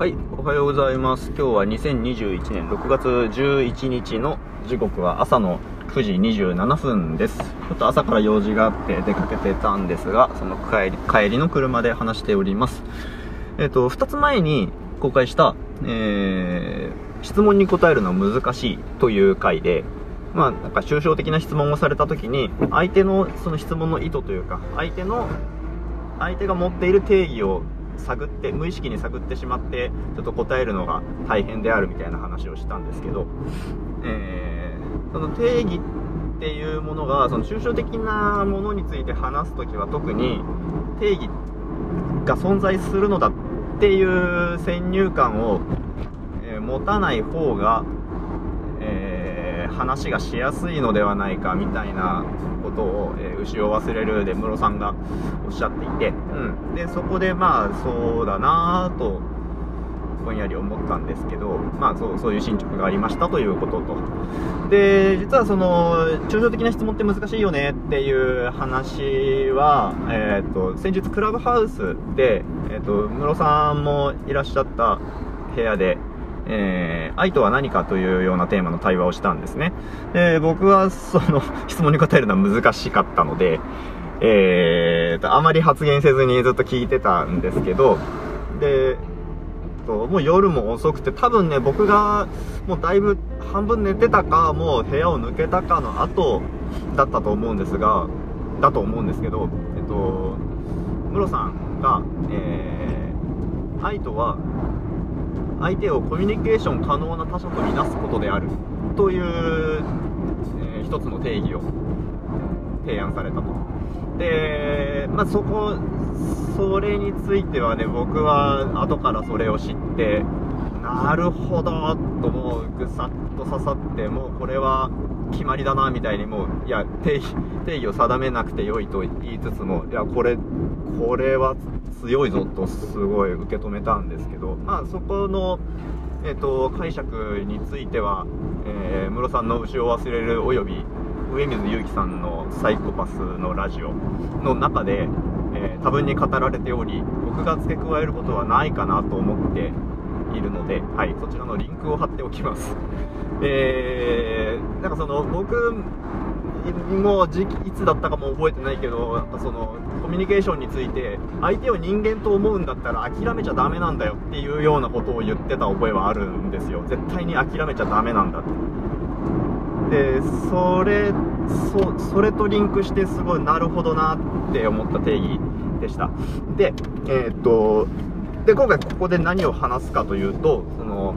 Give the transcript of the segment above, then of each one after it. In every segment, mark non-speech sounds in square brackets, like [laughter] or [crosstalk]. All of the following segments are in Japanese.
はい、おはようございます。今日は2021年6月11日の時刻は朝の9時27分です。ちょっと朝から用事があって出かけてたんですが、その帰り帰りの車で話しております。えっ、と、2つ前に公開した、えー、質問に答えるのは難しいという回で、まあ、なんか抽象的な質問をされた時に、相手のその質問の意図というか、相手の、相手が持っている定義を探って無意識に探ってしまってちょっと答えるのが大変であるみたいな話をしたんですけど、えー、その定義っていうものがその抽象的なものについて話す時は特に定義が存在するのだっていう先入観を、え、持たない方が、話がしやすいのではないかみたいなことを、えー、牛を忘れるで室さんがおっしゃっていて、うん、でそこでまあそうだなとぼんやり思ったんですけど、まあそうそういう進捗がありましたということと。で、実はその、抽象的な質問って難しいよねっていう話は、え、ー、と、先日クラブハウスで、えっ、ー、と、室さんもいらっしゃった部屋で、えー、愛とは何かというようなテーマの対話をしたんですね。で、僕はその [laughs] 質問に答えるのは難しかったので、えーと、あまり発言せずにずっと聞いてたんですけど、で、ともう夜も遅くて、多分ね、僕がもうだいぶ半分寝てたか、もう部屋を抜けたかの後だったと思うんですが、だと思うんですけど、えっと、ムロさんが、えー、愛とは相手をコミュニケーション可能な他者とみなすことであるという、えー、一つの定義を提案されたと。で、まあ、そこ、それについてはね、僕は後からそれを知って、なるほど、ともうぐさっと刺さって、もうこれは決まりだな、みたいにもう、いや、定義、定義を定めなくてよいと言いつつも、いや、これ、これは強いぞとすごい受け止めたんですけど、まあ、そこの、えーと、解釈については、えー、室さんの牛を忘れるおよび上水祐樹さんの「サイコパス」のラジオの中で、えー、多分に語られており僕が付け加えることはないかなと思っているので、はい、そちらのリンクを貼っておきます。えー、なんかその僕も時期いつだったかも覚えてないけどなんかそのコミュニケーションについて相手を人間と思うんだったら諦めちゃダメなんだよっていうようなことを言ってた覚えはあるんですよ。絶対に諦めちゃダメなんだって。でそれそれとリンクしてすごいなるほどなって思った定義でした。でえー、っとで今回ここで何を話すかというとその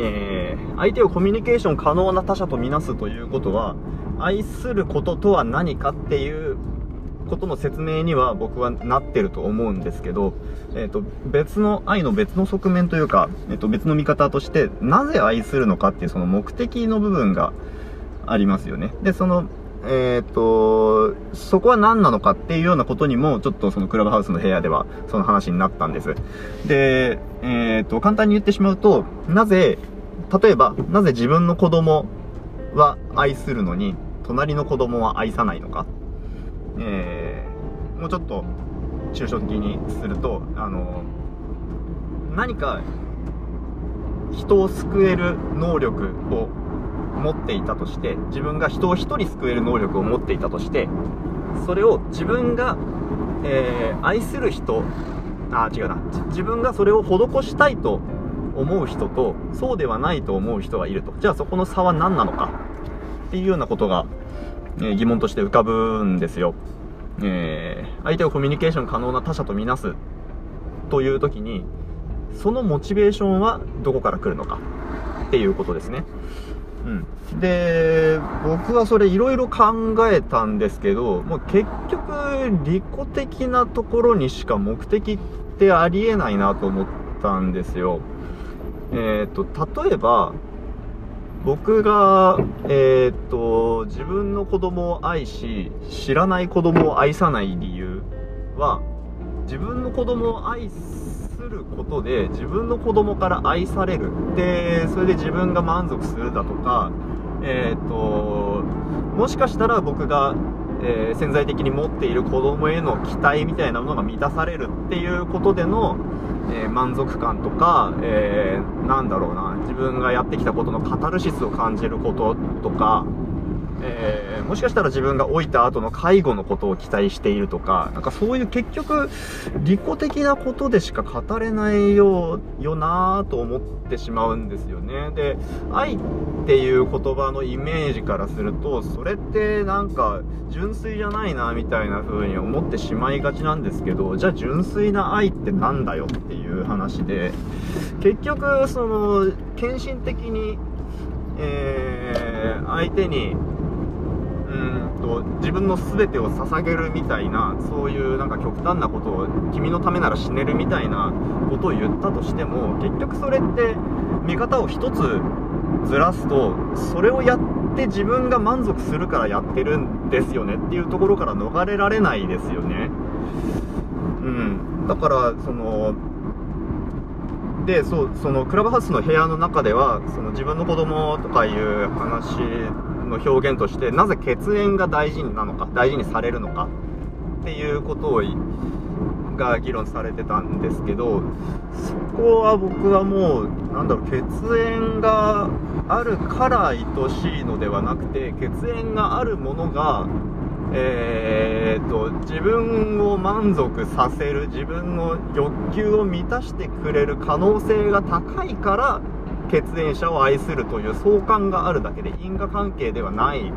えー、相手をコミュニケーション可能な他者とみなすということは愛することとは何かっていうことの説明には僕はなってると思うんですけど、えっ、ー、と、別の、愛の別の側面というか、えっ、ー、と、別の見方として、なぜ愛するのかっていうその目的の部分がありますよね。で、その、えっ、ー、と、そこは何なのかっていうようなことにも、ちょっとそのクラブハウスの部屋では、その話になったんです。で、えっ、と、簡単に言ってしまうと、なぜ、例えば、なぜ自分の子供は愛するのに、隣の子供は愛さないのか、えー、もうちょっと抽象的にするとあの何か人を救える能力を持っていたとして自分が人を1人救える能力を持っていたとしてそれを自分が、えー、愛する人あ違うな。自分がそれを施したいと思う人とそうではないと思う人がいるとじゃあそこの差は何なのか？っていうようなことがえ疑問として浮かぶんですよ。えー、相手をコミュニケーション可能な他者とみなすという時に、そのモチベーションはどこから来るのか？っていうことですね。うん。で、僕はそれいろいろ考えたんですけど、もう結局、利己的なところにしか目的ってありえないなと思ったんですよ。えっ、ー、と、例えば、僕が、えー、と、自分の子供を愛し、知らない子供を愛さない理由は、自分の子供を愛することで、自分の子供から愛される。で、それで自分が満足するだとか、えー、と、もしかしたら僕がえー、潜在的に持っている子供への期待みたいなものが満たされるっていうことでの、えー、満足感とか、えー、なんだろうな自分がやってきたことのカタルシスを感じることとか、えー、もしかしたら自分が老いた後の介護のことを期待しているとか、なんかそういう結局、利己的なことでしか語れないよよなぁと思ってしまうんですよね。で、愛っていう言葉のイメージからすると、それってなんか純粋じゃないなみたいな風に思ってしまいがちなんですけど、じゃあ純粋な愛ってなんだよっていう話で、結局、その、献身的に、えー、相手にうんと自分の全てを捧げるみたいなそういうなんか極端なことを君のためなら死ねるみたいなことを言ったとしても結局それって見方を一つずらすとそれをやって自分が満足するからやってるんですよねっていうところから逃れられないですよね。うん、だからそのでそうそのクラブハウスの部屋の中ではその自分の子供とかいう話の表現としてなぜ血縁が大事なのか大事にされるのかっていうことをが議論されてたんですけどそこは僕はもうなんだろう血縁があるから愛しいのではなくて血縁があるものがえーと、自分を満足させる自分の欲求を満たしてくれる可能性が高いから血縁者を愛するという相関があるだけで因果関係ではない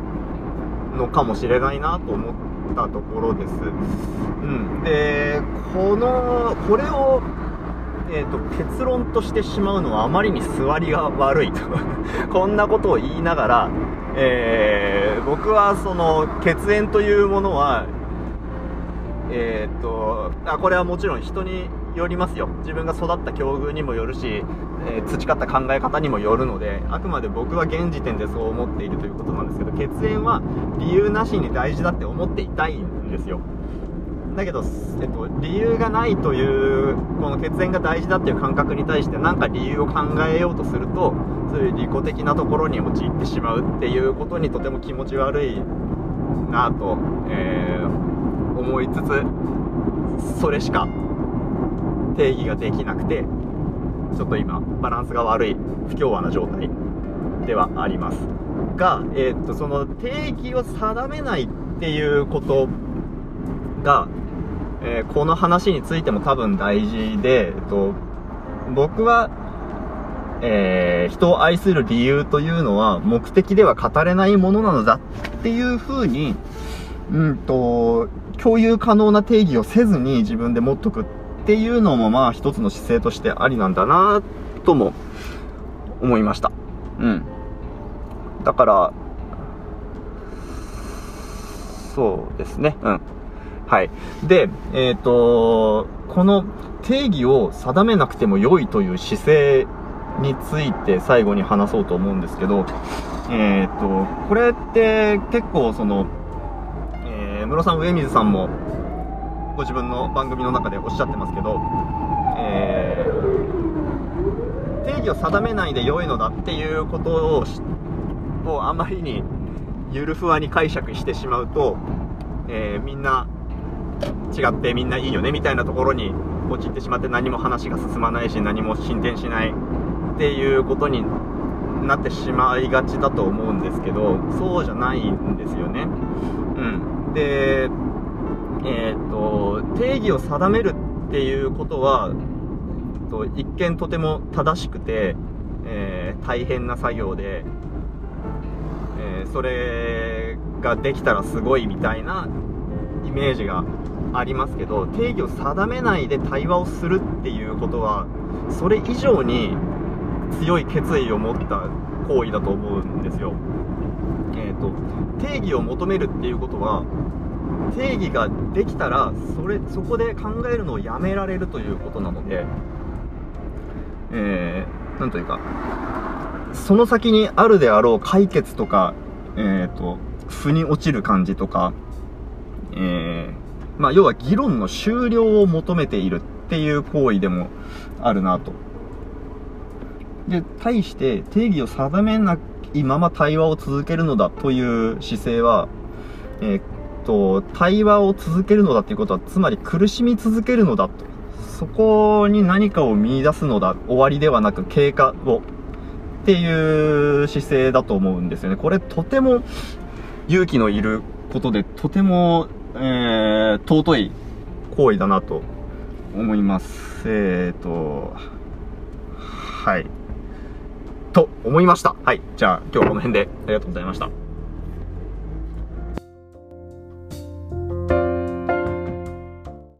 のかもしれないなと思ったところです。うん、でこのこれをえーと、結論としてしまうのはあまりに座りが悪いと [laughs] こんなことを言いながら、えー、僕はその血縁というものはえー、っとあこれはもちろん人によりますよ。自分が育った境遇にもよるし、えー、培った考え方にもよるのであくまで僕は現時点でそう思っているということなんですけど血縁は理由なしに大事だって思っていたいんですよ。だけど、えっと、理由がないというこの血縁が大事だっていう感覚に対して何か理由を考えようとするとそういう利己的なところに陥ってしまうっていうことにとても気持ち悪いなと、えー、思いつつそれしか定義ができなくてちょっと今バランスが悪い不協和な状態ではあります。が、えー、っとその定義を定めないっていうことが、えー、この話についても多分大事で、えっと、僕は、えー、人を愛する理由というのは目的では語れないものなのだっていう風に、うんと、共有可能な定義をせずに自分で持っとくってっていうのもまあ一つの姿勢としてありなんだなとも思いました。うん。だから、そうですね。うん。はい。で、えっ、ー、と、この定義を定めなくても良いという姿勢について最後に話そうと思うんですけど、えっ、ー、と、これって結構その、えー、室さん、上水さんもご自分の番組の中でおっしゃってますけど、えー、定義を定めないで良いのだっていうことををあまりにゆるふわに解釈してしまうと、えー、みんな違ってみんないいよねみたいなところに陥ってしまって何も話が進まないし何も進展しないっていうことになってしまいがちだと思うんですけどそうじゃないんですよね。うん、で、えーと、定義を定めるっていうことはと一見とても正しくて、えー、大変な作業で、えー、それができたらすごいみたいなイメージがありますけど定義を定めないで対話をするっていうことはそれ以上に強い決意を持った行為だと思うんですよ。えーと、定義を求めるっていうことは定義ができたらそれそこで考えるのをやめられるということなので、えー、なんというかその先にあるであろう解決とか、えーと、腑に落ちる感じとか、えーまあ、要は議論の終了を求めているっていう行為でもあるなと。で、対して定義を定めないまま対話を続けるのだという姿勢は、えー、と、対話を続けるのだっていうことは、つまり苦しみ続けるのだと。そこに何かを見出すのだ。終わりではなく経過を。っていう姿勢だと思うんですよね。これとても勇気のいることで、とても、えー、尊い行為だなと思います。えーと、はい。と思いました。はい。じゃあ今日はこの辺でありがとうございました。